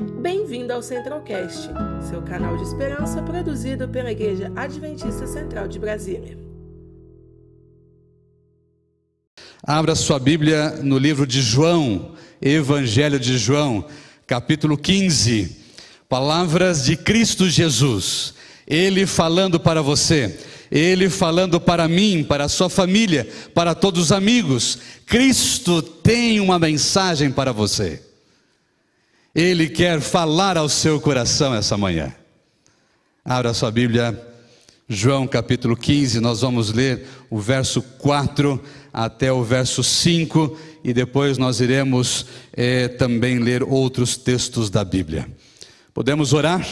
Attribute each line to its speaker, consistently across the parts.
Speaker 1: Bem-vindo ao Centralcast, seu canal de esperança produzido pela Igreja Adventista Central de Brasília.
Speaker 2: Abra sua Bíblia no livro de João, Evangelho de João, capítulo 15. Palavras de Cristo Jesus. Ele falando para você, ele falando para mim, para a sua família, para todos os amigos. Cristo tem uma mensagem para você. Ele quer falar ao seu coração essa manhã. Abra sua Bíblia, João capítulo 15, nós vamos ler o verso 4 até o verso 5 e depois nós iremos eh, também ler outros textos da Bíblia. Podemos orar?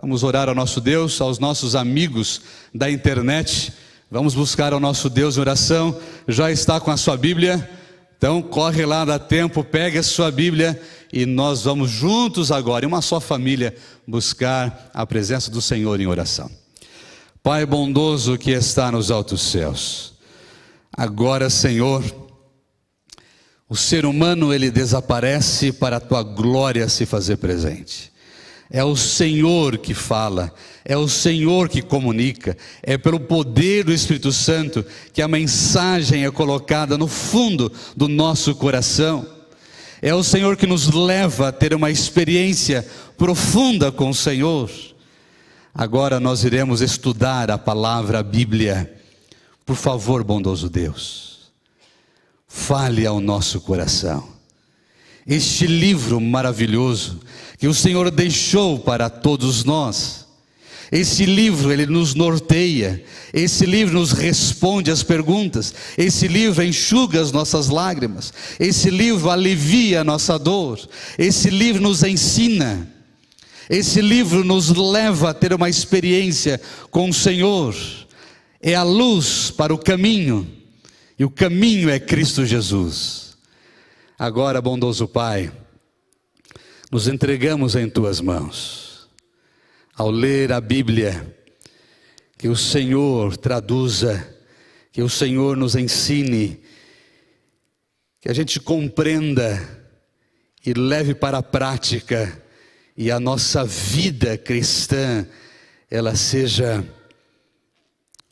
Speaker 2: Vamos orar ao nosso Deus, aos nossos amigos da internet. Vamos buscar ao nosso Deus em oração. Já está com a sua Bíblia? Então corre lá, dá tempo, pegue a sua Bíblia e nós vamos juntos agora, em uma só família, buscar a presença do Senhor em oração. Pai bondoso que está nos altos céus, agora, Senhor, o ser humano ele desaparece para a tua glória se fazer presente. É o Senhor que fala, é o Senhor que comunica, é pelo poder do Espírito Santo que a mensagem é colocada no fundo do nosso coração. É o Senhor que nos leva a ter uma experiência profunda com o Senhor. Agora nós iremos estudar a palavra a Bíblia. Por favor, bondoso Deus, fale ao nosso coração. Este livro maravilhoso que o Senhor deixou para todos nós. Esse livro ele nos norteia, esse livro nos responde às perguntas, esse livro enxuga as nossas lágrimas, esse livro alivia a nossa dor, esse livro nos ensina, esse livro nos leva a ter uma experiência com o Senhor, é a luz para o caminho, e o caminho é Cristo Jesus. Agora, bondoso Pai, nos entregamos em tuas mãos. Ao ler a Bíblia, que o Senhor traduza, que o Senhor nos ensine, que a gente compreenda e leve para a prática e a nossa vida cristã ela seja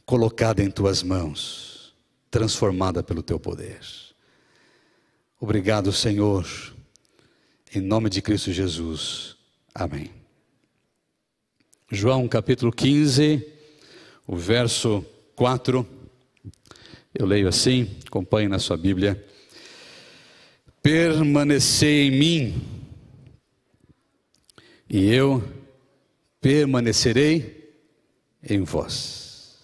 Speaker 2: colocada em tuas mãos, transformada pelo teu poder. Obrigado, Senhor em nome de Cristo Jesus. Amém. João capítulo 15, o verso 4. Eu leio assim, acompanhe na sua Bíblia. Permanecei em mim, e eu permanecerei em vós.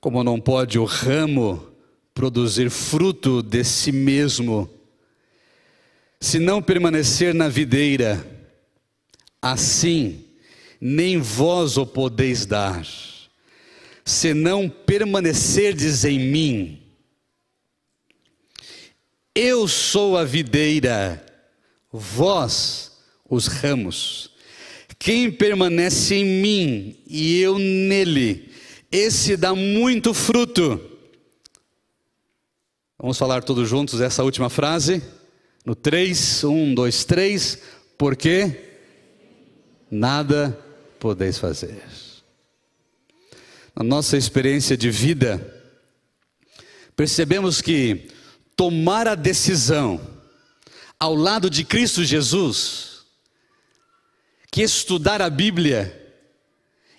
Speaker 2: Como não pode o ramo produzir fruto de si mesmo, se não permanecer na videira, assim nem vós o podeis dar, se não permanecerdes em mim. Eu sou a videira, vós os ramos. Quem permanece em mim e eu nele, esse dá muito fruto. Vamos falar todos juntos essa última frase? No 3, 1, 2, 3, porque nada podeis fazer. Na nossa experiência de vida, percebemos que tomar a decisão ao lado de Cristo Jesus, que estudar a Bíblia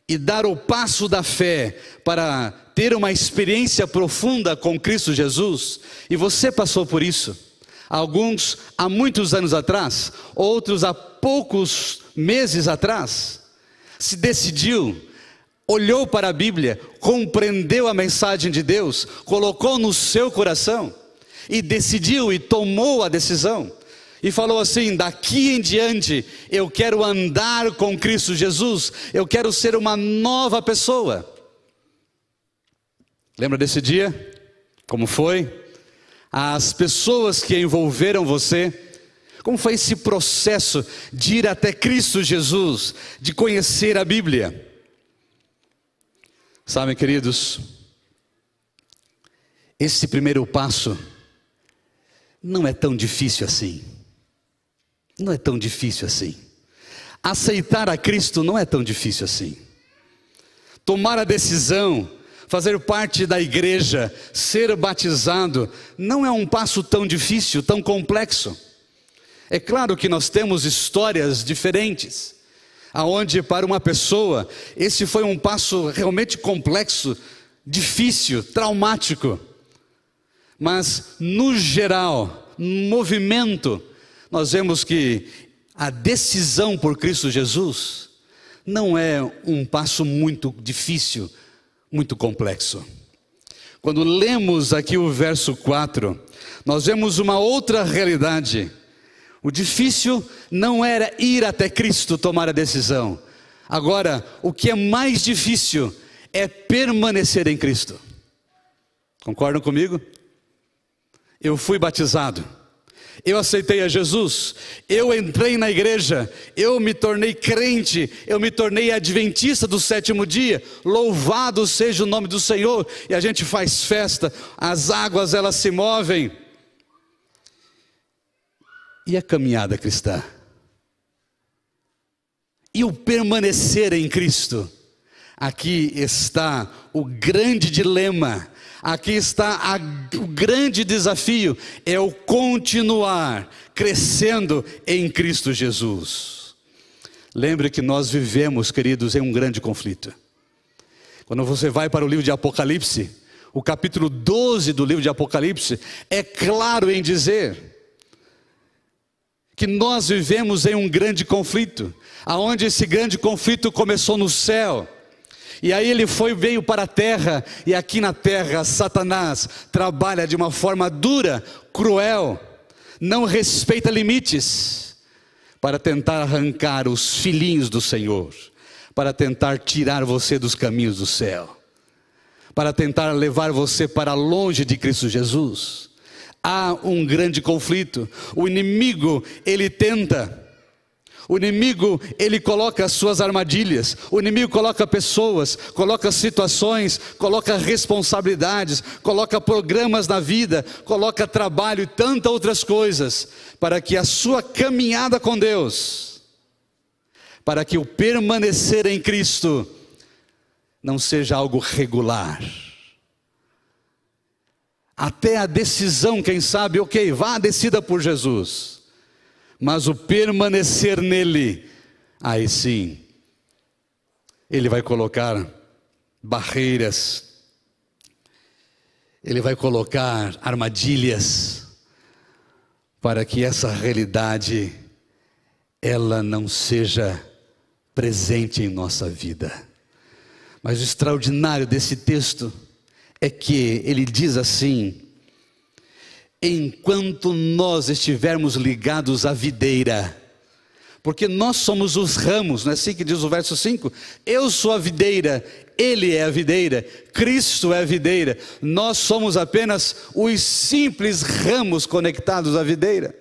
Speaker 2: e dar o passo da fé para ter uma experiência profunda com Cristo Jesus, e você passou por isso Alguns há muitos anos atrás, outros há poucos meses atrás, se decidiu, olhou para a Bíblia, compreendeu a mensagem de Deus, colocou no seu coração e decidiu e tomou a decisão. E falou assim: daqui em diante eu quero andar com Cristo Jesus, eu quero ser uma nova pessoa. Lembra desse dia? Como foi? as pessoas que envolveram você? Como foi esse processo de ir até Cristo Jesus, de conhecer a Bíblia? Sabem, queridos, esse primeiro passo não é tão difícil assim. não é tão difícil assim. Aceitar a Cristo não é tão difícil assim. Tomar a decisão, fazer parte da igreja, ser batizado, não é um passo tão difícil, tão complexo. É claro que nós temos histórias diferentes, aonde para uma pessoa esse foi um passo realmente complexo, difícil, traumático. Mas no geral, no movimento, nós vemos que a decisão por Cristo Jesus não é um passo muito difícil, muito complexo. Quando lemos aqui o verso 4, nós vemos uma outra realidade. O difícil não era ir até Cristo tomar a decisão. Agora, o que é mais difícil é permanecer em Cristo. Concordam comigo? Eu fui batizado eu aceitei a Jesus, eu entrei na igreja, eu me tornei crente, eu me tornei adventista do sétimo dia. Louvado seja o nome do Senhor. E a gente faz festa, as águas elas se movem. E a caminhada cristã? E o permanecer em Cristo? Aqui está o grande dilema Aqui está a, o grande desafio: é o continuar crescendo em Cristo Jesus. Lembre que nós vivemos, queridos, em um grande conflito. Quando você vai para o livro de Apocalipse, o capítulo 12 do livro de Apocalipse é claro em dizer que nós vivemos em um grande conflito, aonde esse grande conflito começou no céu e aí ele foi, veio para a terra, e aqui na terra Satanás trabalha de uma forma dura, cruel, não respeita limites, para tentar arrancar os filhinhos do Senhor, para tentar tirar você dos caminhos do céu, para tentar levar você para longe de Cristo Jesus. Há um grande conflito. O inimigo, ele tenta o inimigo, ele coloca as suas armadilhas, o inimigo coloca pessoas, coloca situações, coloca responsabilidades, coloca programas na vida, coloca trabalho e tantas outras coisas, para que a sua caminhada com Deus, para que o permanecer em Cristo não seja algo regular. Até a decisão, quem sabe, ok, vá decida por Jesus mas o permanecer nele, aí sim, ele vai colocar barreiras, ele vai colocar armadilhas para que essa realidade ela não seja presente em nossa vida. Mas o extraordinário desse texto é que ele diz assim: enquanto nós estivermos ligados à videira. Porque nós somos os ramos, não é assim que diz o verso 5? Eu sou a videira, Ele é a videira, Cristo é a videira, nós somos apenas os simples ramos conectados à videira.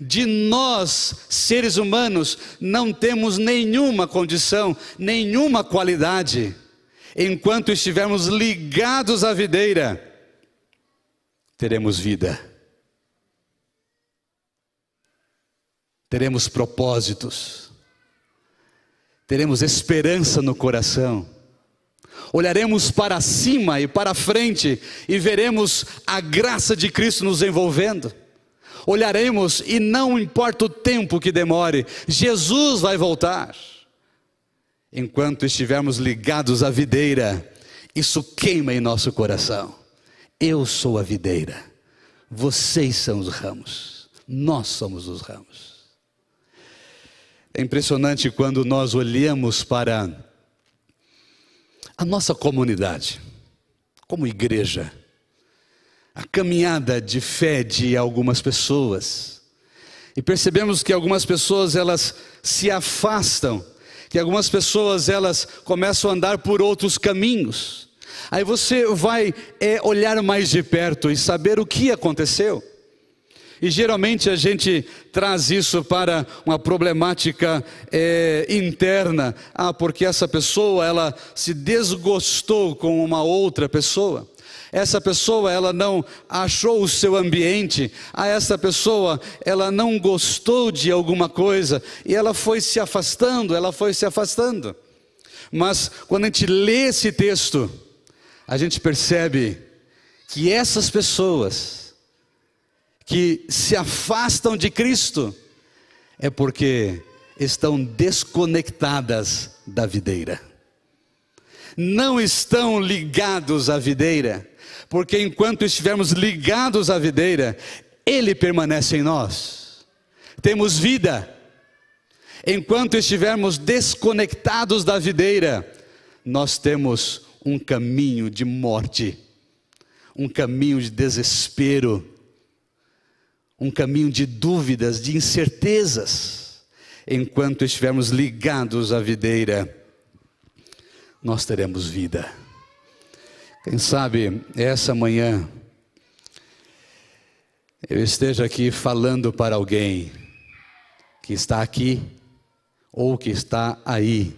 Speaker 2: De nós, seres humanos, não temos nenhuma condição, nenhuma qualidade, enquanto estivermos ligados à videira teremos vida. Teremos propósitos. Teremos esperança no coração. Olharemos para cima e para frente e veremos a graça de Cristo nos envolvendo. Olharemos e não importa o tempo que demore, Jesus vai voltar. Enquanto estivermos ligados à videira, isso queima em nosso coração. Eu sou a videira, vocês são os ramos, nós somos os ramos. É impressionante quando nós olhamos para a nossa comunidade, como igreja, a caminhada de fé de algumas pessoas, e percebemos que algumas pessoas elas se afastam, que algumas pessoas elas começam a andar por outros caminhos. Aí você vai é, olhar mais de perto e saber o que aconteceu. E geralmente a gente traz isso para uma problemática é, interna. Ah, porque essa pessoa ela se desgostou com uma outra pessoa. Essa pessoa ela não achou o seu ambiente, a essa pessoa ela não gostou de alguma coisa e ela foi se afastando, ela foi se afastando. Mas quando a gente lê esse texto, a gente percebe que essas pessoas que se afastam de Cristo é porque estão desconectadas da videira. Não estão ligados à videira porque enquanto estivermos ligados à videira, Ele permanece em nós. Temos vida. Enquanto estivermos desconectados da videira, nós temos um caminho de morte, um caminho de desespero, um caminho de dúvidas, de incertezas. Enquanto estivermos ligados à videira, nós teremos vida. Quem sabe essa manhã eu esteja aqui falando para alguém que está aqui ou que está aí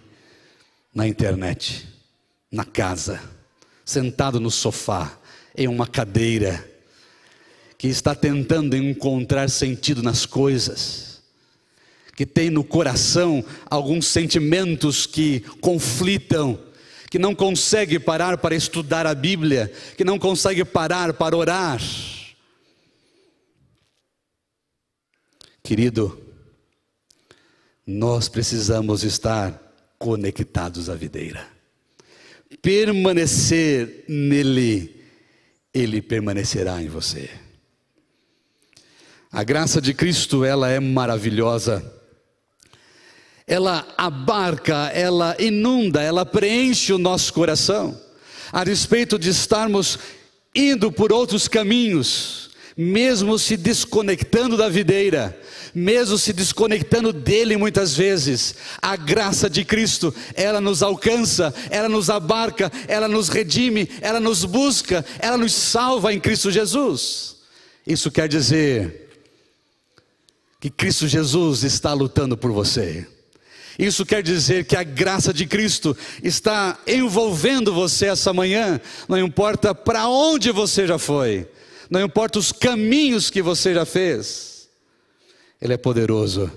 Speaker 2: na internet, na casa, sentado no sofá, em uma cadeira, que está tentando encontrar sentido nas coisas, que tem no coração alguns sentimentos que conflitam que não consegue parar para estudar a Bíblia, que não consegue parar para orar. Querido, nós precisamos estar conectados à videira, permanecer nele, ele permanecerá em você. A graça de Cristo, ela é maravilhosa ela abarca, ela inunda, ela preenche o nosso coração, a respeito de estarmos indo por outros caminhos, mesmo se desconectando da videira, mesmo se desconectando dele muitas vezes, a graça de Cristo, ela nos alcança, ela nos abarca, ela nos redime, ela nos busca, ela nos salva em Cristo Jesus. Isso quer dizer que Cristo Jesus está lutando por você. Isso quer dizer que a graça de Cristo está envolvendo você essa manhã, não importa para onde você já foi, não importa os caminhos que você já fez, Ele é poderoso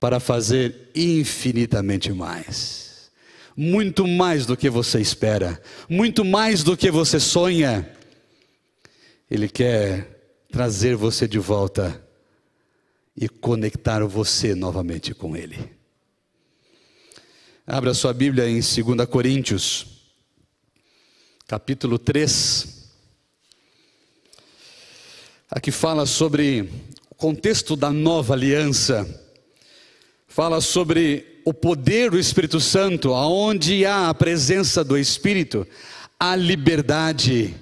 Speaker 2: para fazer infinitamente mais, muito mais do que você espera, muito mais do que você sonha. Ele quer trazer você de volta e conectar você novamente com Ele. Abra sua Bíblia em 2 Coríntios, capítulo 3. Aqui fala sobre o contexto da nova aliança, fala sobre o poder do Espírito Santo, aonde há a presença do Espírito, há liberdade.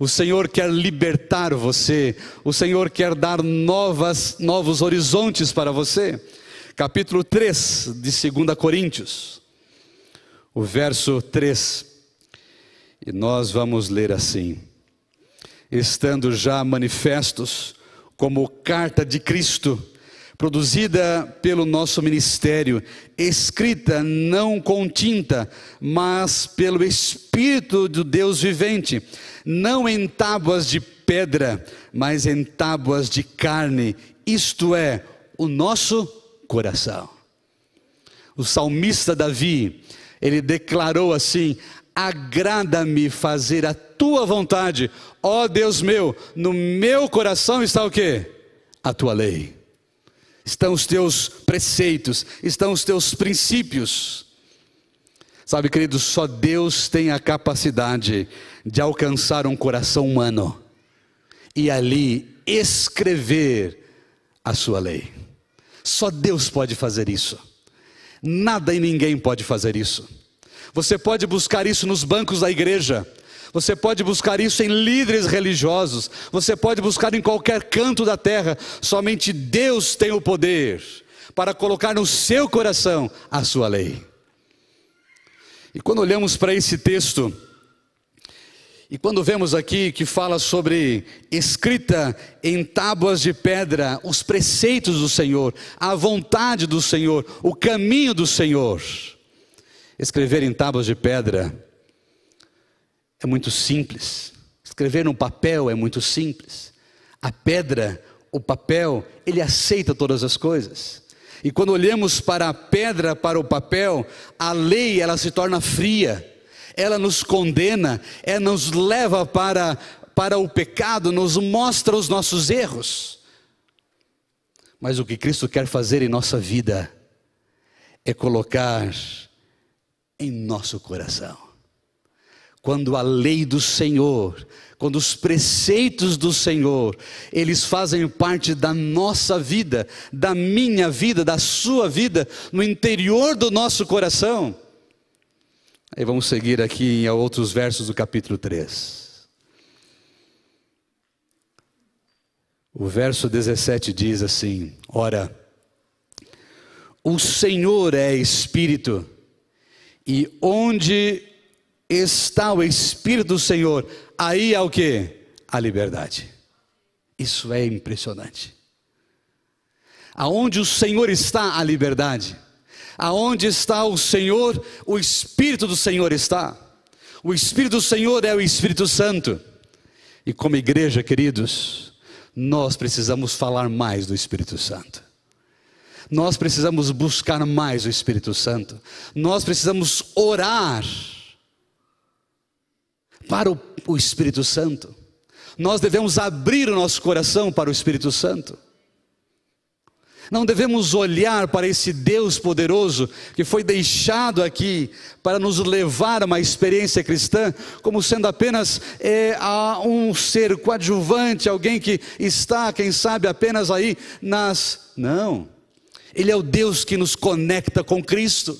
Speaker 2: O Senhor quer libertar você, o Senhor quer dar novas, novos horizontes para você. Capítulo 3 de 2 Coríntios, o verso 3. E nós vamos ler assim: Estando já manifestos como carta de Cristo, produzida pelo nosso ministério, escrita não com tinta, mas pelo Espírito do Deus vivente, não em tábuas de pedra, mas em tábuas de carne, isto é, o nosso coração. O salmista Davi, ele declarou assim: Agrada-me fazer a tua vontade, ó Deus meu, no meu coração está o que? A tua lei estão os teus preceitos, estão os teus princípios. Sabe, queridos, só Deus tem a capacidade de alcançar um coração humano e ali escrever a sua lei. Só Deus pode fazer isso. Nada e ninguém pode fazer isso. Você pode buscar isso nos bancos da igreja. Você pode buscar isso em líderes religiosos, você pode buscar em qualquer canto da terra, somente Deus tem o poder para colocar no seu coração a sua lei. E quando olhamos para esse texto, e quando vemos aqui que fala sobre escrita em tábuas de pedra os preceitos do Senhor, a vontade do Senhor, o caminho do Senhor, escrever em tábuas de pedra é muito simples. Escrever no papel é muito simples. A pedra, o papel, ele aceita todas as coisas. E quando olhamos para a pedra, para o papel, a lei ela se torna fria. Ela nos condena, ela nos leva para para o pecado, nos mostra os nossos erros. Mas o que Cristo quer fazer em nossa vida é colocar em nosso coração quando a lei do Senhor, quando os preceitos do Senhor, eles fazem parte da nossa vida, da minha vida, da sua vida, no interior do nosso coração. Aí vamos seguir aqui em outros versos do capítulo 3. O verso 17 diz assim: Ora, o Senhor é Espírito, e onde está o Espírito do Senhor, aí é o que? A liberdade. Isso é impressionante. Aonde o Senhor está, a liberdade. Aonde está o Senhor, o Espírito do Senhor está. O Espírito do Senhor é o Espírito Santo. E como igreja, queridos, nós precisamos falar mais do Espírito Santo. Nós precisamos buscar mais o Espírito Santo. Nós precisamos orar para o, o Espírito Santo. Nós devemos abrir o nosso coração para o Espírito Santo. Não devemos olhar para esse Deus poderoso que foi deixado aqui para nos levar a uma experiência cristã, como sendo apenas é, um ser coadjuvante, alguém que está, quem sabe, apenas aí nas. Não. Ele é o Deus que nos conecta com Cristo.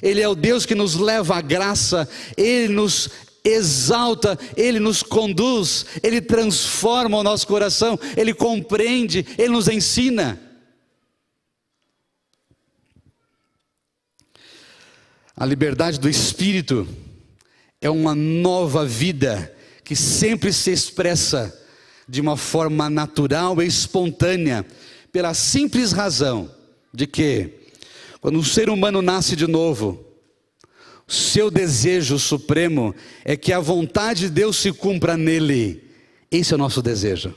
Speaker 2: Ele é o Deus que nos leva à graça, Ele nos exalta, Ele nos conduz, Ele transforma o nosso coração, Ele compreende, Ele nos ensina. A liberdade do espírito é uma nova vida que sempre se expressa de uma forma natural e espontânea, pela simples razão de que, quando um ser humano nasce de novo, seu desejo supremo é que a vontade de Deus se cumpra nele. Esse é o nosso desejo.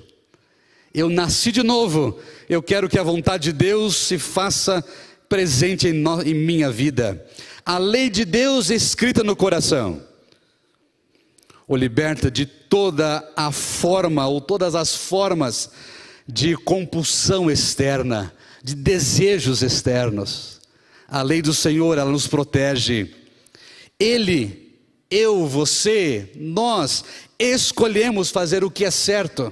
Speaker 2: Eu nasci de novo, eu quero que a vontade de Deus se faça presente em, no, em minha vida. A lei de Deus escrita no coração o liberta de toda a forma ou todas as formas de compulsão externa, de desejos externos. A lei do Senhor, ela nos protege ele, eu, você, nós escolhemos fazer o que é certo.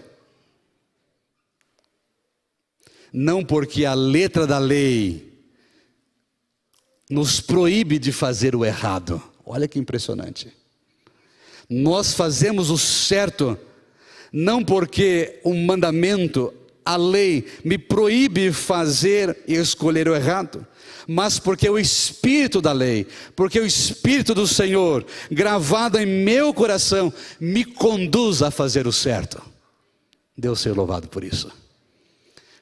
Speaker 2: Não porque a letra da lei nos proíbe de fazer o errado. Olha que impressionante. Nós fazemos o certo não porque um mandamento, a lei me proíbe fazer e escolher o errado, mas porque o Espírito da lei, porque o Espírito do Senhor, gravado em meu coração, me conduz a fazer o certo. Deus seja louvado por isso.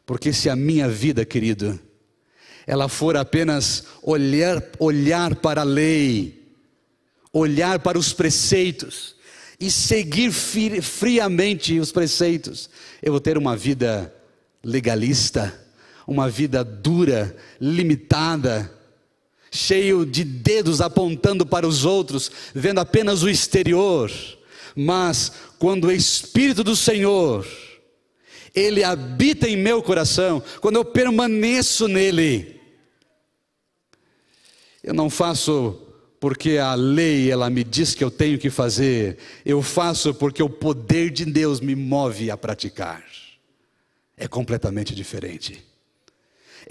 Speaker 2: Porque se a minha vida, querido, ela for apenas olhar, olhar para a lei, olhar para os preceitos e seguir friamente os preceitos, eu vou ter uma vida legalista uma vida dura, limitada, cheio de dedos apontando para os outros, vendo apenas o exterior. Mas quando o Espírito do Senhor, ele habita em meu coração, quando eu permaneço nele, eu não faço porque a lei ela me diz que eu tenho que fazer, eu faço porque o poder de Deus me move a praticar. É completamente diferente.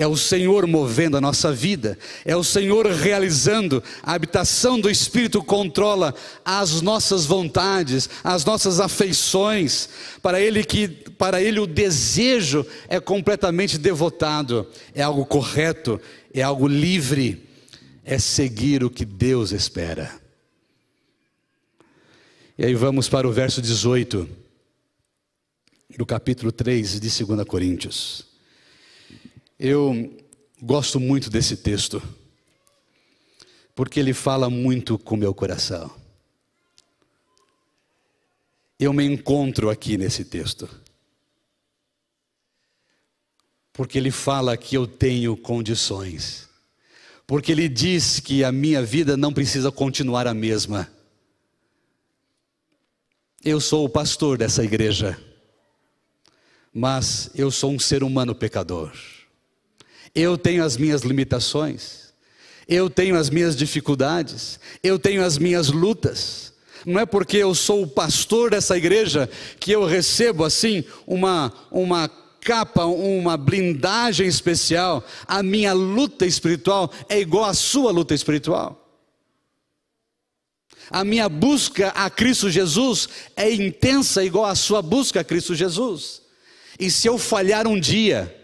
Speaker 2: É o Senhor movendo a nossa vida, é o Senhor realizando, a habitação do Espírito controla as nossas vontades, as nossas afeições. Para ele que para ele o desejo é completamente devotado, é algo correto, é algo livre, é seguir o que Deus espera. E aí vamos para o verso 18 do capítulo 3 de 2 Coríntios. Eu gosto muito desse texto, porque ele fala muito com meu coração. eu me encontro aqui nesse texto. Porque ele fala que eu tenho condições. Porque ele diz que a minha vida não precisa continuar a mesma. Eu sou o pastor dessa igreja, mas eu sou um ser humano pecador. Eu tenho as minhas limitações, eu tenho as minhas dificuldades, eu tenho as minhas lutas. Não é porque eu sou o pastor dessa igreja que eu recebo assim uma, uma capa, uma blindagem especial. A minha luta espiritual é igual à sua luta espiritual. A minha busca a Cristo Jesus é intensa igual à sua busca a Cristo Jesus. E se eu falhar um dia,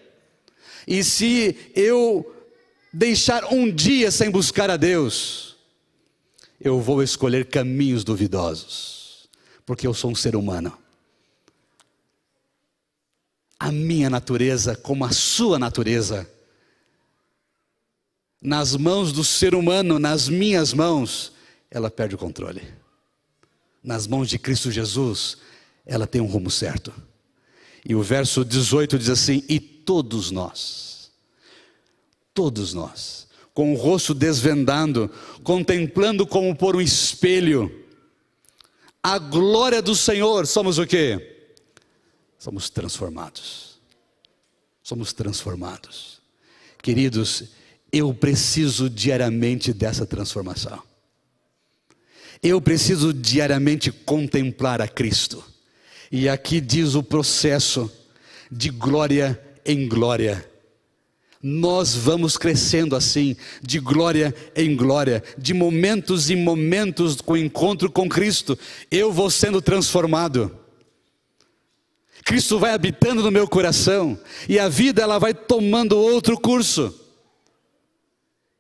Speaker 2: e se eu deixar um dia sem buscar a Deus, eu vou escolher caminhos duvidosos, porque eu sou um ser humano. A minha natureza, como a sua natureza, nas mãos do ser humano, nas minhas mãos, ela perde o controle. Nas mãos de Cristo Jesus, ela tem um rumo certo. E o verso 18 diz assim: E todos nós, todos nós, com o rosto desvendando, contemplando como por um espelho, a glória do Senhor, somos o que? Somos transformados. Somos transformados. Queridos, eu preciso diariamente dessa transformação. Eu preciso diariamente contemplar a Cristo. E aqui diz o processo de glória em glória. Nós vamos crescendo assim, de glória em glória, de momentos em momentos com encontro com Cristo. Eu vou sendo transformado. Cristo vai habitando no meu coração e a vida ela vai tomando outro curso.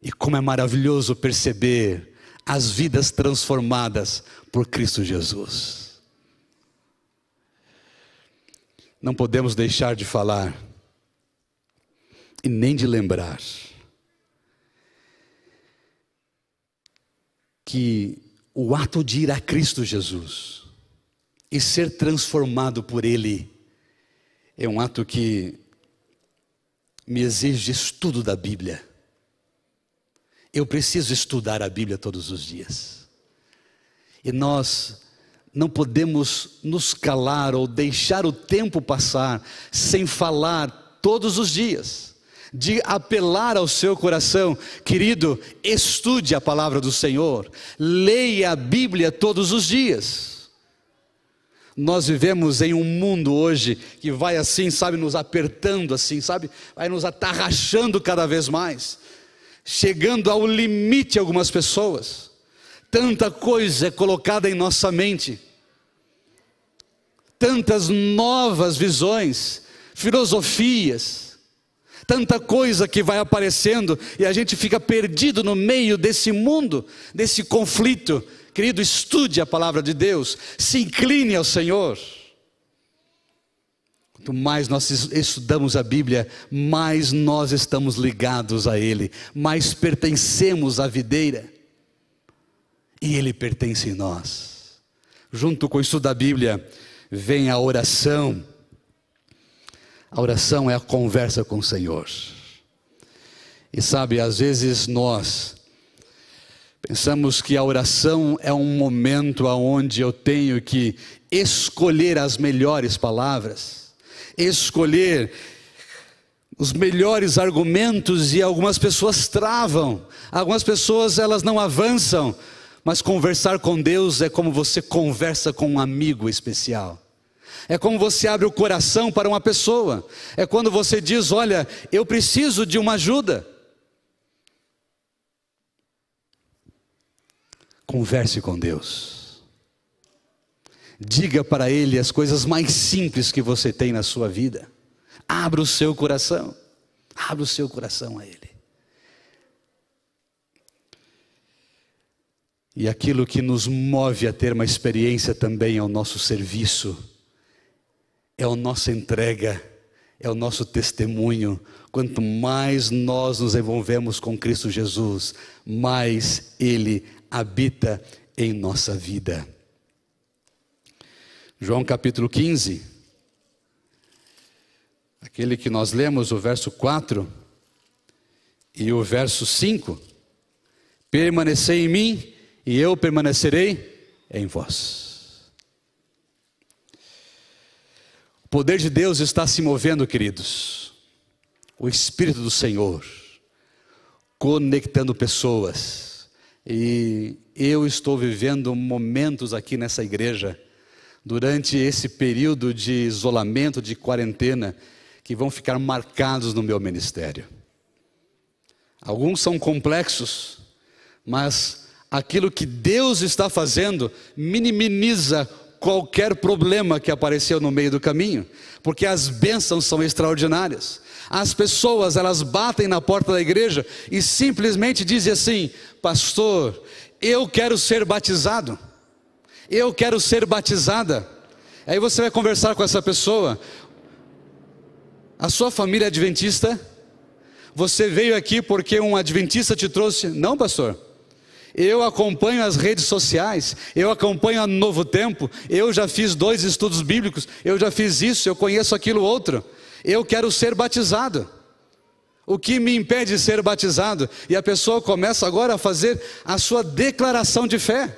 Speaker 2: E como é maravilhoso perceber as vidas transformadas por Cristo Jesus. Não podemos deixar de falar e nem de lembrar que o ato de ir a Cristo Jesus e ser transformado por Ele é um ato que me exige estudo da Bíblia. Eu preciso estudar a Bíblia todos os dias. E nós não podemos nos calar ou deixar o tempo passar sem falar todos os dias, de apelar ao seu coração, querido, estude a palavra do Senhor, leia a Bíblia todos os dias. Nós vivemos em um mundo hoje que vai assim, sabe, nos apertando assim, sabe, vai nos atarrachando cada vez mais chegando ao limite algumas pessoas. Tanta coisa é colocada em nossa mente, tantas novas visões, filosofias, tanta coisa que vai aparecendo e a gente fica perdido no meio desse mundo, desse conflito. Querido, estude a palavra de Deus, se incline ao Senhor. Quanto mais nós estudamos a Bíblia, mais nós estamos ligados a Ele, mais pertencemos à videira, e Ele pertence em nós. Junto com o estudo da Bíblia, vem a oração. A oração é a conversa com o Senhor. E sabe, às vezes nós pensamos que a oração é um momento onde eu tenho que escolher as melhores palavras escolher os melhores argumentos e algumas pessoas travam, algumas pessoas elas não avançam, mas conversar com Deus é como você conversa com um amigo especial. É como você abre o coração para uma pessoa. É quando você diz: Olha, eu preciso de uma ajuda. Converse com Deus. Diga para Ele as coisas mais simples que você tem na sua vida. Abra o seu coração. Abra o seu coração a Ele. E aquilo que nos move a ter uma experiência também é o nosso serviço, é a nossa entrega, é o nosso testemunho. Quanto mais nós nos envolvemos com Cristo Jesus, mais Ele habita em nossa vida. João capítulo 15, aquele que nós lemos, o verso 4 e o verso 5. Permanecei em mim e eu permanecerei em vós. O poder de Deus está se movendo, queridos. O Espírito do Senhor conectando pessoas. E eu estou vivendo momentos aqui nessa igreja, durante esse período de isolamento, de quarentena, que vão ficar marcados no meu ministério. Alguns são complexos, mas aquilo que Deus está fazendo minimiza qualquer problema que apareceu no meio do caminho, porque as bênçãos são extraordinárias. As pessoas, elas batem na porta da igreja e simplesmente dizem assim: "Pastor, eu quero ser batizado. Eu quero ser batizada". Aí você vai conversar com essa pessoa. A sua família é adventista? Você veio aqui porque um adventista te trouxe? Não, pastor. Eu acompanho as redes sociais, eu acompanho a Novo Tempo, eu já fiz dois estudos bíblicos, eu já fiz isso, eu conheço aquilo outro. Eu quero ser batizado. O que me impede de ser batizado? E a pessoa começa agora a fazer a sua declaração de fé.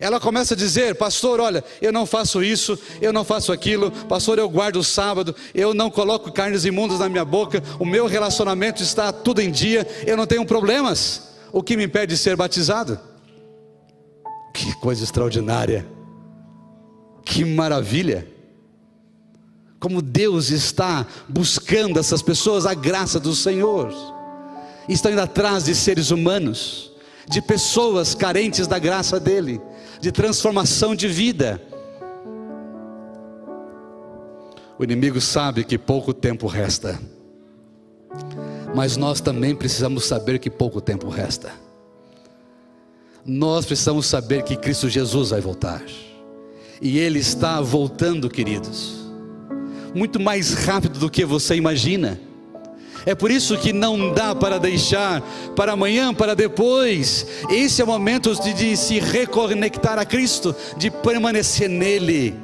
Speaker 2: Ela começa a dizer: Pastor, olha, eu não faço isso, eu não faço aquilo, Pastor, eu guardo o sábado, eu não coloco carnes imundas na minha boca, o meu relacionamento está tudo em dia, eu não tenho problemas. O que me impede de ser batizado? Que coisa extraordinária, que maravilha. Como Deus está buscando essas pessoas, a graça do Senhor, estão indo atrás de seres humanos, de pessoas carentes da graça dEle de transformação de vida. O inimigo sabe que pouco tempo resta, mas nós também precisamos saber que pouco tempo resta. Nós precisamos saber que Cristo Jesus vai voltar, e Ele está voltando, queridos, muito mais rápido do que você imagina. É por isso que não dá para deixar para amanhã, para depois. Esse é o momento de, de se reconectar a Cristo, de permanecer nele.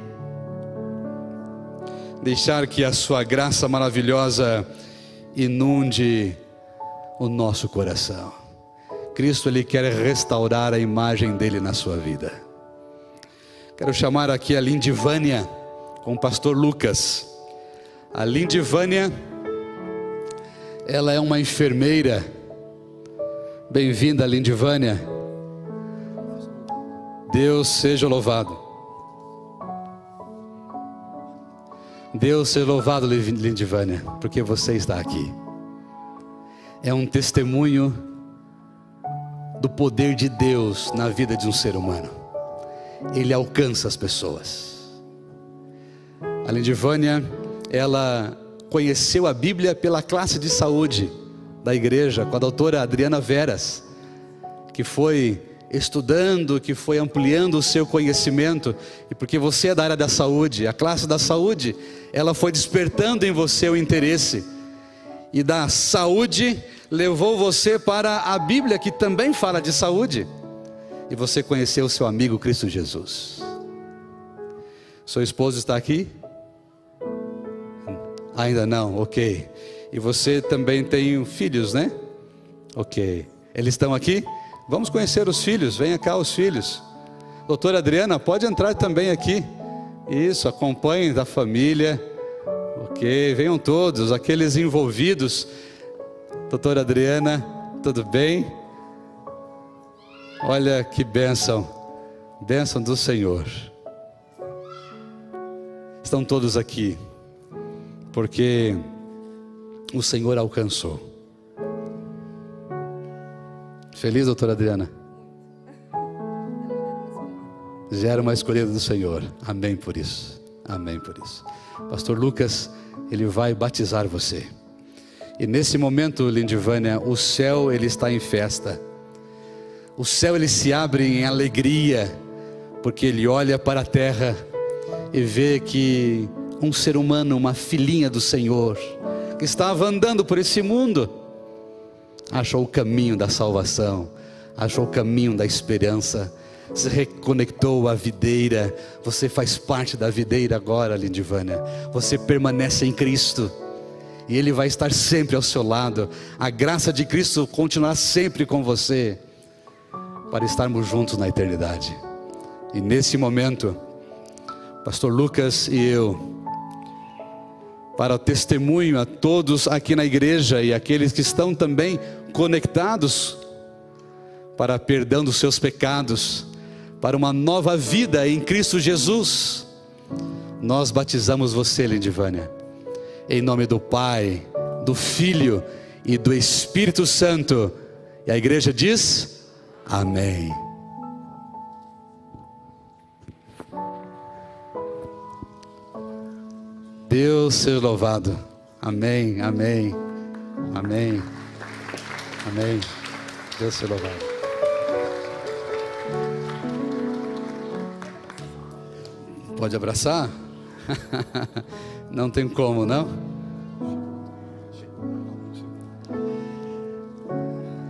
Speaker 2: Deixar que a sua graça maravilhosa inunde o nosso coração. Cristo ele quer restaurar a imagem dele na sua vida. Quero chamar aqui a Lindivânia com o pastor Lucas. A Lindivânia ela é uma enfermeira. Bem-vinda, Lindivânia. Deus seja louvado. Deus seja louvado, Lindivânia, porque você está aqui. É um testemunho do poder de Deus na vida de um ser humano. Ele alcança as pessoas. A Lindivânia, ela conheceu a Bíblia pela classe de saúde da igreja, com a doutora Adriana Veras, que foi estudando, que foi ampliando o seu conhecimento, e porque você é da área da saúde, a classe da saúde, ela foi despertando em você o interesse, e da saúde levou você para a Bíblia, que também fala de saúde, e você conheceu o seu amigo Cristo Jesus. Seu esposo está aqui? Ainda não, ok. E você também tem filhos, né? Ok. Eles estão aqui? Vamos conhecer os filhos. Venha cá, os filhos. Doutora Adriana, pode entrar também aqui. Isso, acompanhem da família. Ok, venham todos, aqueles envolvidos. Doutora Adriana, tudo bem? Olha que bênção, bênção do Senhor. Estão todos aqui porque o Senhor alcançou. Feliz, doutora Adriana? Já era uma escolhida do Senhor. Amém por isso. Amém por isso. Pastor Lucas, ele vai batizar você. E nesse momento, Lindivânia, o céu ele está em festa. O céu ele se abre em alegria, porque ele olha para a terra e vê que um ser humano, uma filhinha do Senhor, que estava andando por esse mundo, achou o caminho da salvação, achou o caminho da esperança, se reconectou à videira. Você faz parte da videira agora, Lindivânia. Você permanece em Cristo. E Ele vai estar sempre ao seu lado. A graça de Cristo continuará sempre com você. Para estarmos juntos na eternidade. E nesse momento, Pastor Lucas e eu, para o testemunho a todos aqui na igreja e aqueles que estão também conectados para perdão dos seus pecados, para uma nova vida em Cristo Jesus. Nós batizamos você, Lindivânia, em nome do Pai, do Filho e do Espírito Santo. E a igreja diz: Amém. Deus seja louvado. Amém, amém, amém, amém. Deus seja louvado. Pode abraçar? Não tem como, não?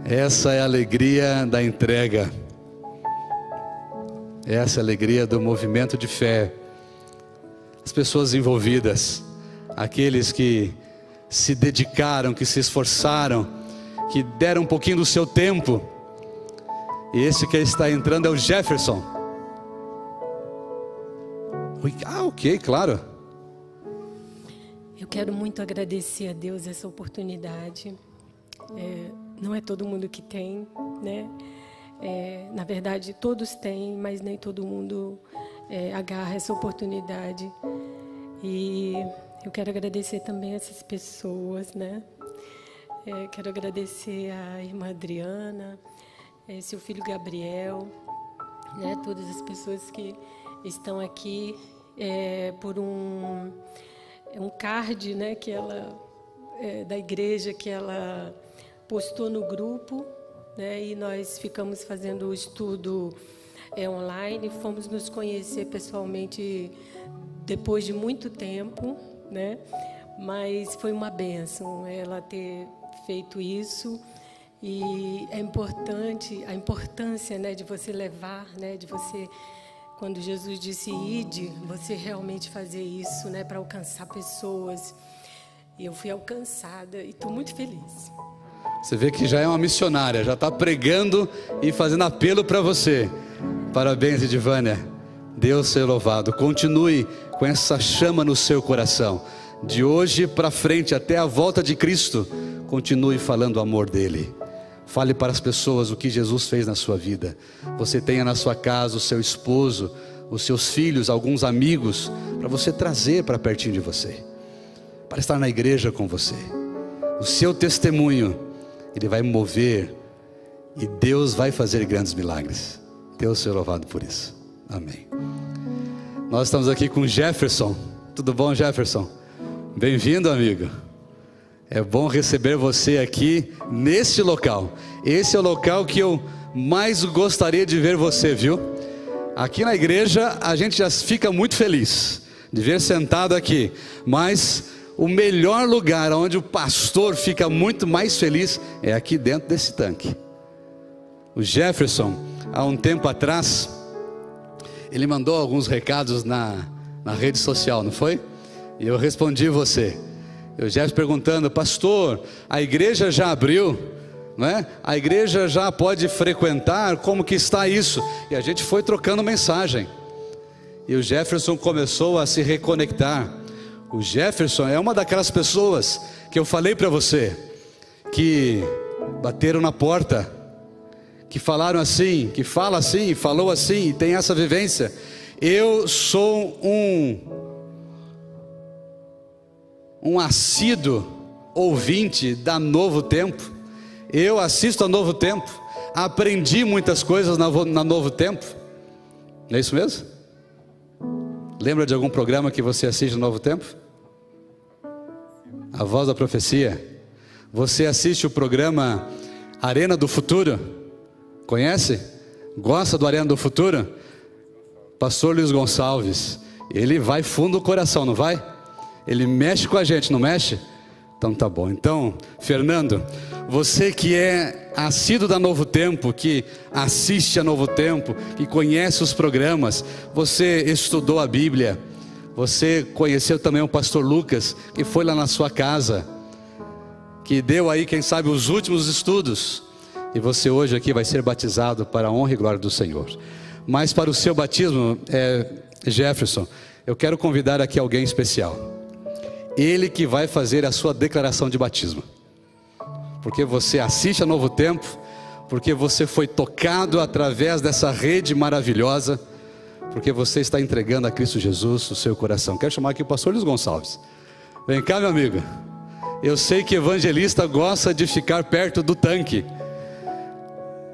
Speaker 2: Essa é a alegria da entrega. Essa é a alegria do movimento de fé. As pessoas envolvidas, aqueles que se dedicaram, que se esforçaram, que deram um pouquinho do seu tempo. E esse que está entrando é o Jefferson. Ah, ok, claro.
Speaker 3: Eu quero muito agradecer a Deus essa oportunidade. É, não é todo mundo que tem, né? É, na verdade, todos têm, mas nem todo mundo é, agarra essa oportunidade. E eu quero agradecer também essas pessoas, né? É, quero agradecer a irmã Adriana, é, seu filho Gabriel, né? Todas as pessoas que estão aqui é, por um um card, né? Que ela é, da igreja que ela postou no grupo, né? E nós ficamos fazendo o estudo é, online, fomos nos conhecer pessoalmente depois de muito tempo, né? Mas foi uma benção ela ter feito isso e é importante a importância, né, de você levar, né, de você quando Jesus disse ide, você realmente fazer isso, né, para alcançar pessoas. E eu fui alcançada e estou muito feliz.
Speaker 2: Você vê que já é uma missionária, já está pregando e fazendo apelo para você. Parabéns, Edivânia. Deus seja louvado. Continue com essa chama no seu coração. De hoje para frente, até a volta de Cristo, continue falando o amor dele. Fale para as pessoas o que Jesus fez na sua vida. Você tenha na sua casa o seu esposo, os seus filhos, alguns amigos, para você trazer para pertinho de você, para estar na igreja com você. O seu testemunho, ele vai mover e Deus vai fazer grandes milagres. Deus seja louvado por isso. Amém. Nós estamos aqui com Jefferson. Tudo bom, Jefferson? Bem-vindo, amigo. É bom receber você aqui neste local. Esse é o local que eu mais gostaria de ver você, viu? Aqui na igreja a gente já fica muito feliz de ver sentado aqui, mas o melhor lugar onde o pastor fica muito mais feliz é aqui dentro desse tanque. O Jefferson, há um tempo atrás, ele mandou alguns recados na, na rede social, não foi? E eu respondi você. Eu já perguntando, pastor, a igreja já abriu, não é? A igreja já pode frequentar, como que está isso? E a gente foi trocando mensagem. E o Jefferson começou a se reconectar. O Jefferson é uma daquelas pessoas que eu falei para você, que bateram na porta que falaram assim, que fala assim, falou assim, tem essa vivência. Eu sou um um assíduo ouvinte da Novo Tempo. Eu assisto a Novo Tempo, aprendi muitas coisas na, na Novo Tempo. Não é isso mesmo? Lembra de algum programa que você assiste no Novo Tempo? A Voz da Profecia. Você assiste o programa Arena do Futuro? Conhece? Gosta do Arena do Futuro? Pastor Luiz Gonçalves. Ele vai fundo do coração, não vai? Ele mexe com a gente, não mexe? Então tá bom. Então, Fernando, você que é assíduo da Novo Tempo, que assiste a Novo Tempo, que conhece os programas, você estudou a Bíblia, você conheceu também o pastor Lucas, que foi lá na sua casa, que deu aí, quem sabe, os últimos estudos, e você hoje aqui vai ser batizado para a honra e glória do Senhor. Mas para o seu batismo, é, Jefferson, eu quero convidar aqui alguém especial. Ele que vai fazer a sua declaração de batismo. Porque você assiste a Novo Tempo, porque você foi tocado através dessa rede maravilhosa, porque você está entregando a Cristo Jesus o seu coração. Quero chamar aqui o pastor Luiz Gonçalves. Vem cá, meu amigo. Eu sei que evangelista gosta de ficar perto do tanque.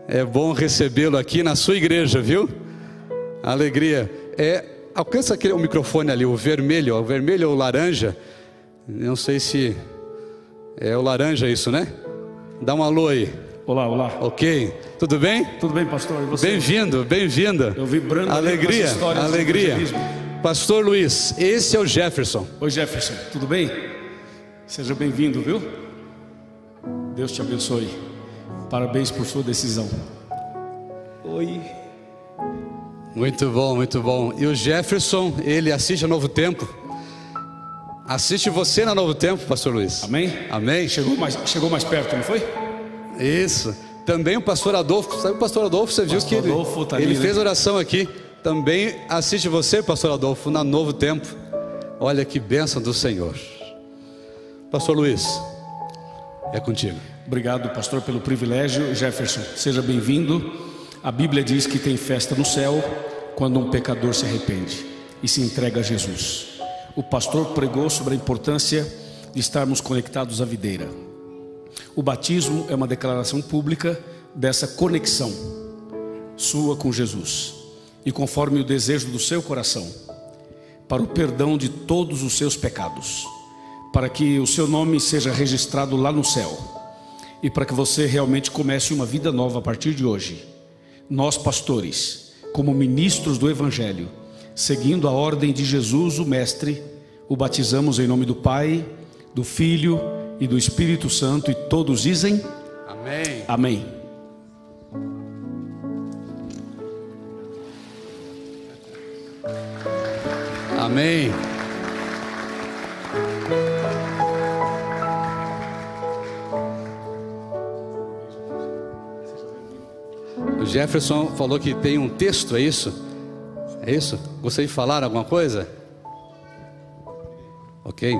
Speaker 2: É bom recebê-lo aqui na sua igreja, viu? Alegria. É, alcança aquele o microfone ali, o vermelho, o vermelho ou laranja. Não sei se é o laranja isso, né? Dá um alô aí.
Speaker 4: Olá, olá.
Speaker 2: Ok. Tudo bem?
Speaker 4: Tudo bem, pastor? E você?
Speaker 2: Bem-vindo, bem-vinda.
Speaker 4: Eu vibrando
Speaker 2: Alegria, alegria. Pastor Luiz, esse é o Jefferson.
Speaker 4: Oi, Jefferson, tudo bem? Seja bem-vindo, viu? Deus te abençoe. Parabéns por sua decisão. Oi.
Speaker 2: Muito bom, muito bom. E o Jefferson, ele assiste a Novo Tempo. Assiste você na Novo Tempo, Pastor Luiz.
Speaker 4: Amém?
Speaker 2: Amém.
Speaker 4: Chegou mais, chegou mais perto, não foi?
Speaker 2: Isso. Também o pastor Adolfo, sabe o pastor Adolfo, você viu que ele,
Speaker 4: Adolfo tá ali,
Speaker 2: ele
Speaker 4: né?
Speaker 2: fez oração aqui. Também assiste você, pastor Adolfo, na Novo Tempo. Olha que bênção do Senhor. Pastor Luiz, é contigo.
Speaker 4: Obrigado, pastor, pelo privilégio. Jefferson, seja bem-vindo. A Bíblia diz que tem festa no céu quando um pecador se arrepende e se entrega a Jesus. O pastor pregou sobre a importância de estarmos conectados à videira. O batismo é uma declaração pública dessa conexão sua com Jesus e conforme o desejo do seu coração, para o perdão de todos os seus pecados, para que o seu nome seja registrado lá no céu e para que você realmente comece uma vida nova a partir de hoje. Nós, pastores, como ministros do Evangelho, seguindo a ordem de Jesus, o Mestre, o batizamos em nome do Pai, do Filho e do Espírito Santo, e todos dizem
Speaker 2: Amém.
Speaker 4: Amém.
Speaker 2: Amém. O Jefferson falou que tem um texto, é isso? É isso? Gostaria de falar alguma coisa? Ok.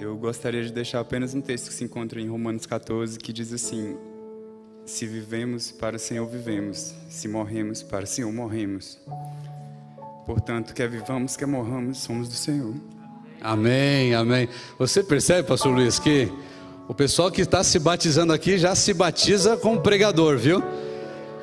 Speaker 5: Eu gostaria de deixar apenas um texto que se encontra em Romanos 14, que diz assim: Se vivemos, para o Senhor vivemos, se morremos, para o Senhor morremos. Portanto, quer vivamos, quer morramos, somos do Senhor.
Speaker 2: Amém, amém. Você percebe, pastor Luiz, que o pessoal que está se batizando aqui já se batiza como pregador, viu?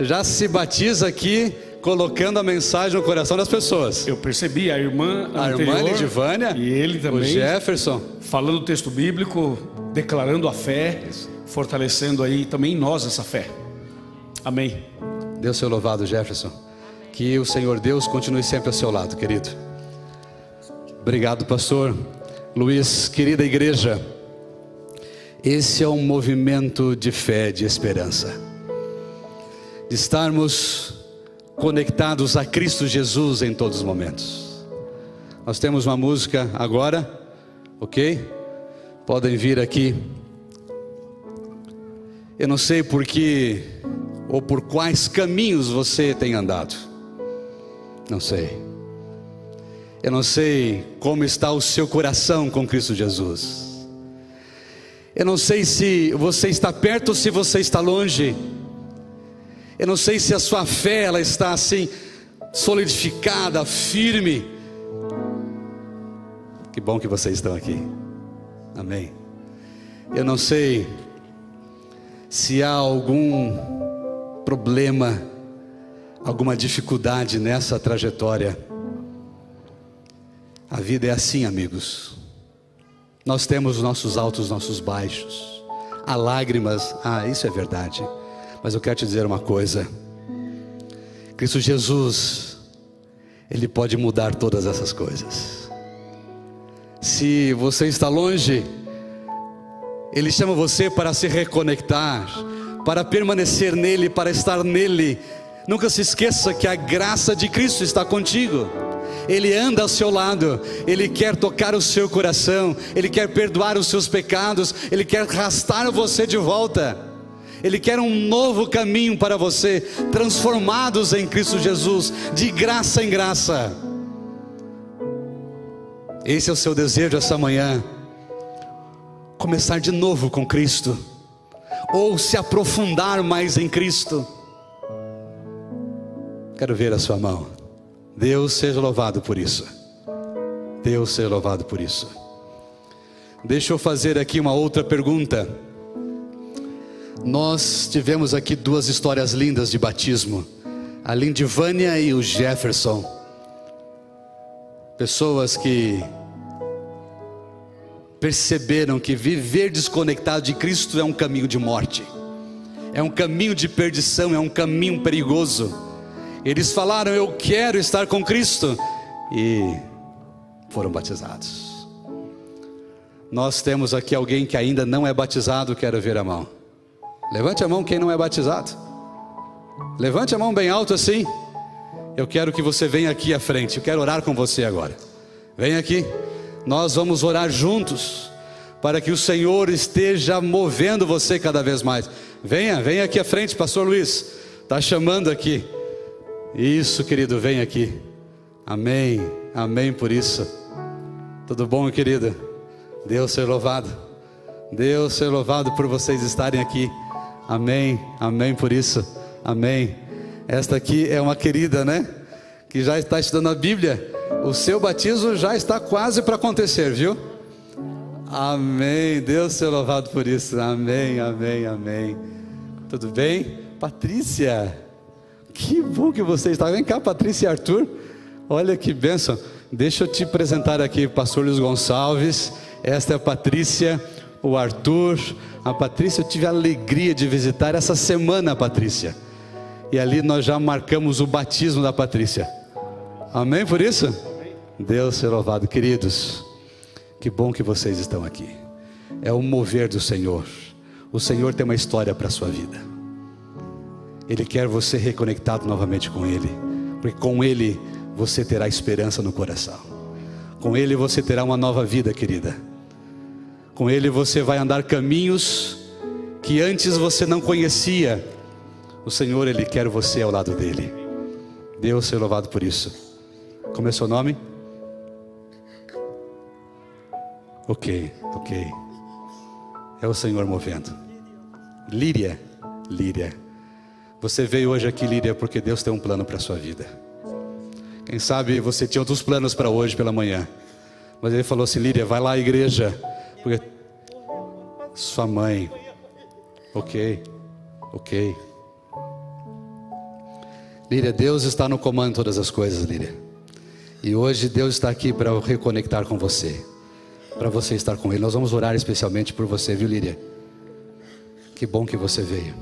Speaker 2: Já se batiza aqui colocando a mensagem no coração das pessoas.
Speaker 4: Eu percebi a irmã
Speaker 2: A
Speaker 4: anterior,
Speaker 2: irmã Lidivânia,
Speaker 4: e ele
Speaker 2: o
Speaker 4: também
Speaker 2: Jefferson.
Speaker 4: falando o texto bíblico, declarando a fé, fortalecendo aí também em nós essa fé. Amém.
Speaker 2: Deus seu louvado, Jefferson. Que o Senhor Deus continue sempre ao seu lado, querido. Obrigado, pastor Luiz, querida igreja. Esse é um movimento de fé, de esperança. De estarmos conectados a Cristo Jesus em todos os momentos. Nós temos uma música agora, ok? Podem vir aqui. Eu não sei por que ou por quais caminhos você tem andado. Não sei. Eu não sei como está o seu coração com Cristo Jesus. Eu não sei se você está perto ou se você está longe. Eu não sei se a sua fé ela está assim solidificada, firme. Que bom que vocês estão aqui. Amém. Eu não sei se há algum problema, alguma dificuldade nessa trajetória. A vida é assim, amigos. Nós temos os nossos altos, os nossos baixos. Há lágrimas, ah, isso é verdade. Mas eu quero te dizer uma coisa: Cristo Jesus, Ele pode mudar todas essas coisas. Se você está longe, Ele chama você para se reconectar, para permanecer nele, para estar nele. Nunca se esqueça que a graça de Cristo está contigo. Ele anda ao seu lado, Ele quer tocar o seu coração, Ele quer perdoar os seus pecados, Ele quer arrastar você de volta, Ele quer um novo caminho para você, transformados em Cristo Jesus, de graça em graça. Esse é o seu desejo essa manhã, começar de novo com Cristo, ou se aprofundar mais em Cristo. Quero ver a sua mão. Deus seja louvado por isso. Deus seja louvado por isso. Deixa eu fazer aqui uma outra pergunta. Nós tivemos aqui duas histórias lindas de batismo. A Lindivânia e o Jefferson. Pessoas que perceberam que viver desconectado de Cristo é um caminho de morte. É um caminho de perdição, é um caminho perigoso. Eles falaram: Eu quero estar com Cristo, e foram batizados. Nós temos aqui alguém que ainda não é batizado, quero ver a mão. Levante a mão quem não é batizado. Levante a mão bem alto assim. Eu quero que você venha aqui à frente. Eu quero orar com você agora. Vem aqui. Nós vamos orar juntos para que o Senhor esteja movendo você cada vez mais. Venha, venha aqui à frente, Pastor Luiz. Está chamando aqui. Isso, querido, vem aqui. Amém, amém por isso. Tudo bom, querida? Deus seja louvado. Deus seja louvado por vocês estarem aqui. Amém, amém por isso. Amém. Esta aqui é uma querida, né? Que já está estudando a Bíblia. O seu batismo já está quase para acontecer, viu? Amém. Deus seja louvado por isso. Amém, amém, amém. Tudo bem? Patrícia. Que bom que você está. Vem cá, Patrícia e Arthur. Olha que bênção. Deixa eu te apresentar aqui, Pastor Luiz Gonçalves. Esta é a Patrícia, o Arthur. A Patrícia, eu tive a alegria de visitar essa semana, Patrícia. E ali nós já marcamos o batismo da Patrícia. Amém por isso? Deus seja louvado, queridos. Que bom que vocês estão aqui. É o mover do Senhor. O Senhor tem uma história para a sua vida. Ele quer você reconectado novamente com Ele, porque com Ele você terá esperança no coração, com Ele você terá uma nova vida, querida, com Ele você vai andar caminhos que antes você não conhecia. O Senhor, Ele quer você ao lado dele. Deus seja louvado por isso. Como é seu nome? Ok, ok. É o Senhor movendo. Líria, Líria. Você veio hoje aqui, Lídia, porque Deus tem um plano para a sua vida. Quem sabe você tinha outros planos para hoje pela manhã. Mas ele falou assim: Lídia, vai lá à igreja. Porque sua mãe. Ok, ok. Lídia, Deus está no comando de todas as coisas, Lídia. E hoje Deus está aqui para reconectar com você. Para você estar com Ele. Nós vamos orar especialmente por você, viu, Lídia? Que bom que você veio.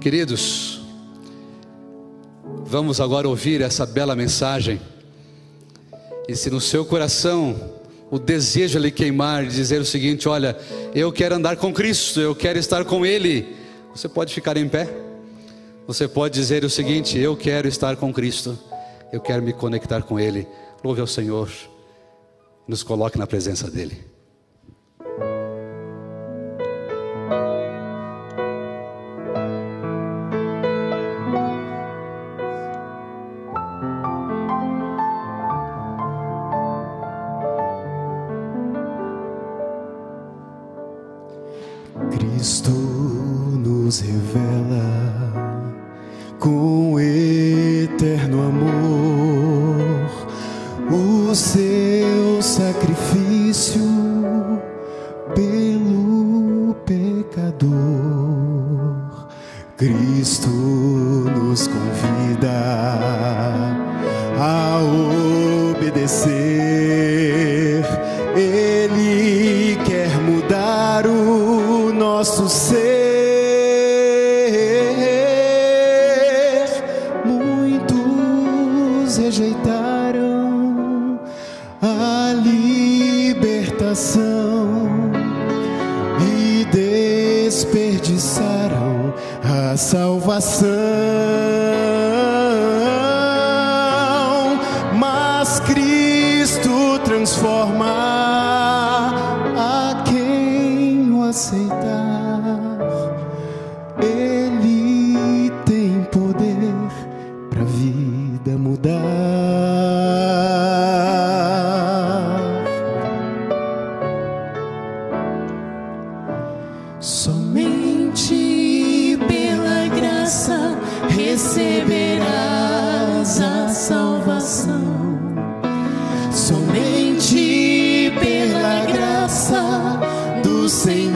Speaker 2: Queridos, vamos agora ouvir essa bela mensagem. E se no seu coração o desejo lhe queimar dizer o seguinte: Olha, eu quero andar com Cristo, eu quero estar com Ele, você pode ficar em pé. Você pode dizer o seguinte: Eu quero estar com Cristo, eu quero me conectar com Ele. Louve ao Senhor, nos coloque na presença dEle.
Speaker 6: Senhor.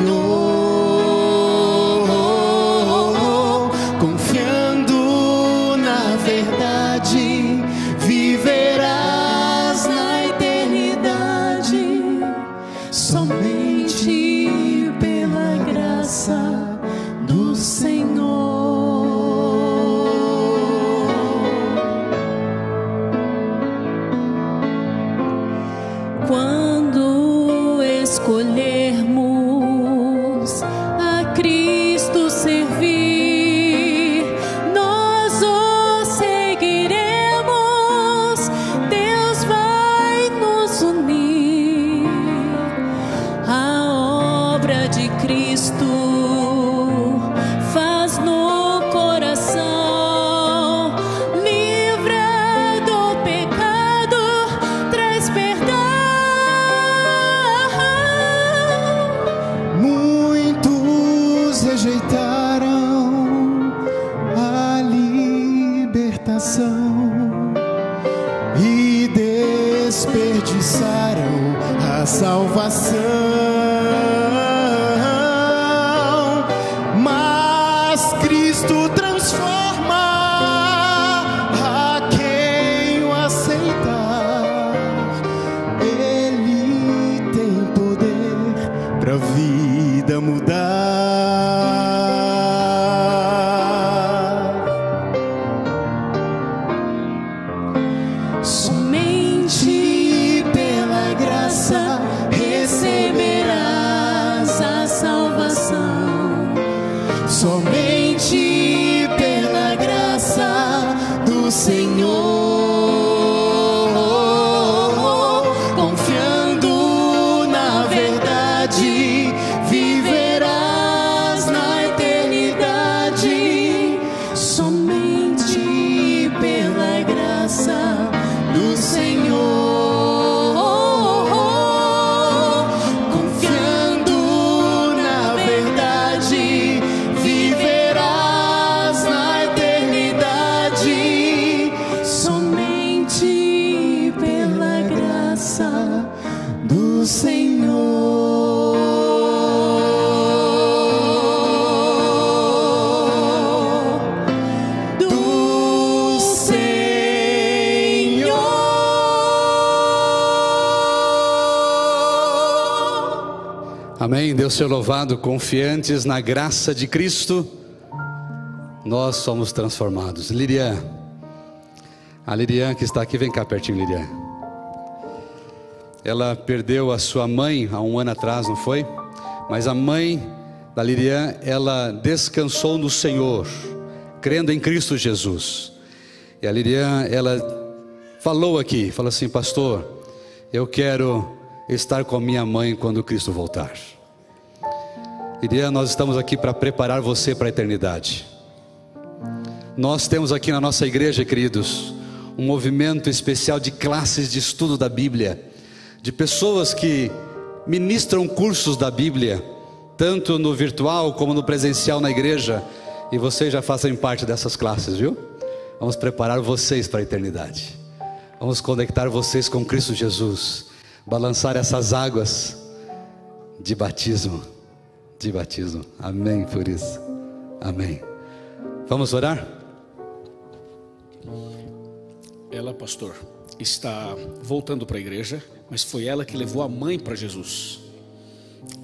Speaker 6: Somente
Speaker 7: Deus
Speaker 2: louvado, confiantes na graça de Cristo, nós somos transformados. Lirian, a Lirian que está aqui, vem cá pertinho, Lirian. Ela perdeu a sua mãe há um ano atrás, não foi? Mas a mãe da Lirian, ela descansou no Senhor, crendo em Cristo Jesus. E a Lirian, ela falou aqui, falou assim, pastor, eu quero estar com a minha mãe quando Cristo voltar. Lirian, nós estamos aqui para preparar você para a eternidade. Nós temos aqui na nossa igreja, queridos, um movimento especial de classes de estudo da Bíblia, de pessoas que ministram cursos da Bíblia, tanto no virtual como no presencial na igreja, e vocês já fazem parte dessas classes, viu? Vamos preparar vocês para a eternidade. Vamos conectar vocês com Cristo Jesus, balançar essas águas de batismo, de batismo. Amém por isso. Amém. Vamos orar?
Speaker 4: Ela, pastor, está voltando para a igreja, mas foi ela que levou a mãe para Jesus.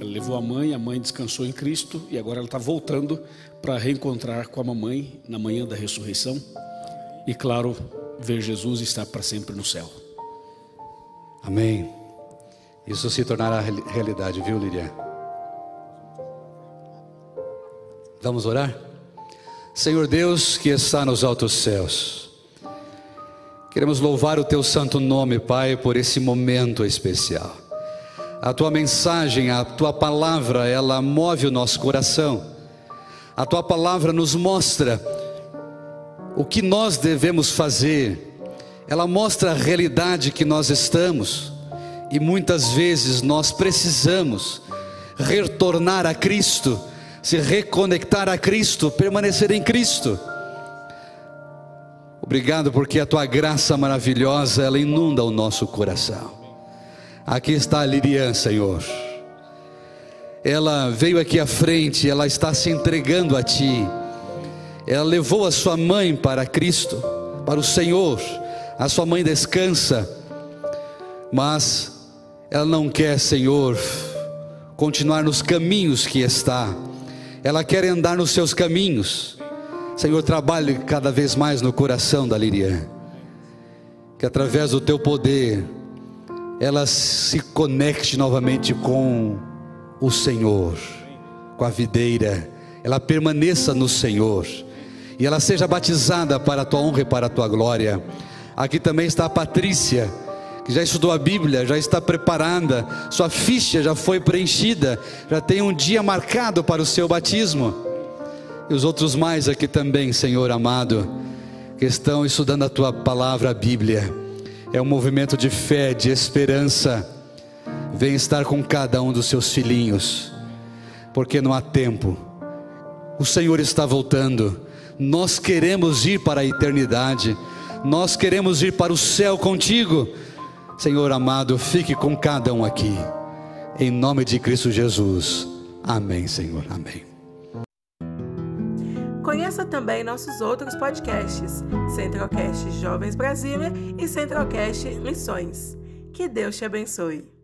Speaker 4: Ela levou a mãe, a mãe descansou em Cristo e agora ela está voltando para reencontrar com a mamãe na manhã da ressurreição e, claro, ver Jesus e estar para sempre no céu.
Speaker 2: Amém. Isso se tornará reali- realidade, viu, Lirian? Vamos orar? Senhor Deus que está nos altos céus, queremos louvar o teu santo nome, Pai, por esse momento especial. A tua mensagem, a tua palavra, ela move o nosso coração. A tua palavra nos mostra o que nós devemos fazer, ela mostra a realidade que nós estamos e muitas vezes nós precisamos retornar a Cristo, se reconectar a Cristo, permanecer em Cristo. Obrigado porque a tua graça maravilhosa ela inunda o nosso coração. Aqui está a Lilian, Senhor. Ela veio aqui à frente, ela está se entregando a ti. Ela levou a sua mãe para Cristo, para o Senhor. A sua mãe descansa, mas ela não quer, Senhor, continuar nos caminhos que está. Ela quer andar nos seus caminhos. Senhor, trabalhe cada vez mais no coração da Lirian. Que através do teu poder ela se conecte novamente com o Senhor, com a videira. Ela permaneça no Senhor e ela seja batizada para a tua honra e para a tua glória. Aqui também está a Patrícia que já estudou a Bíblia, já está preparada, sua ficha já foi preenchida, já tem um dia marcado para o seu batismo. E os outros mais aqui também, Senhor amado, que estão estudando a tua palavra, a Bíblia. É um movimento de fé, de esperança. Vem estar com cada um dos seus filhinhos, porque não há tempo. O Senhor está voltando. Nós queremos ir para a eternidade. Nós queremos ir para o céu contigo. Senhor amado, fique com cada um aqui. Em nome de Cristo Jesus. Amém, Senhor. Amém.
Speaker 1: Conheça também nossos outros podcasts: Centralcast Jovens Brasília e Centralcast Missões. Que Deus te abençoe.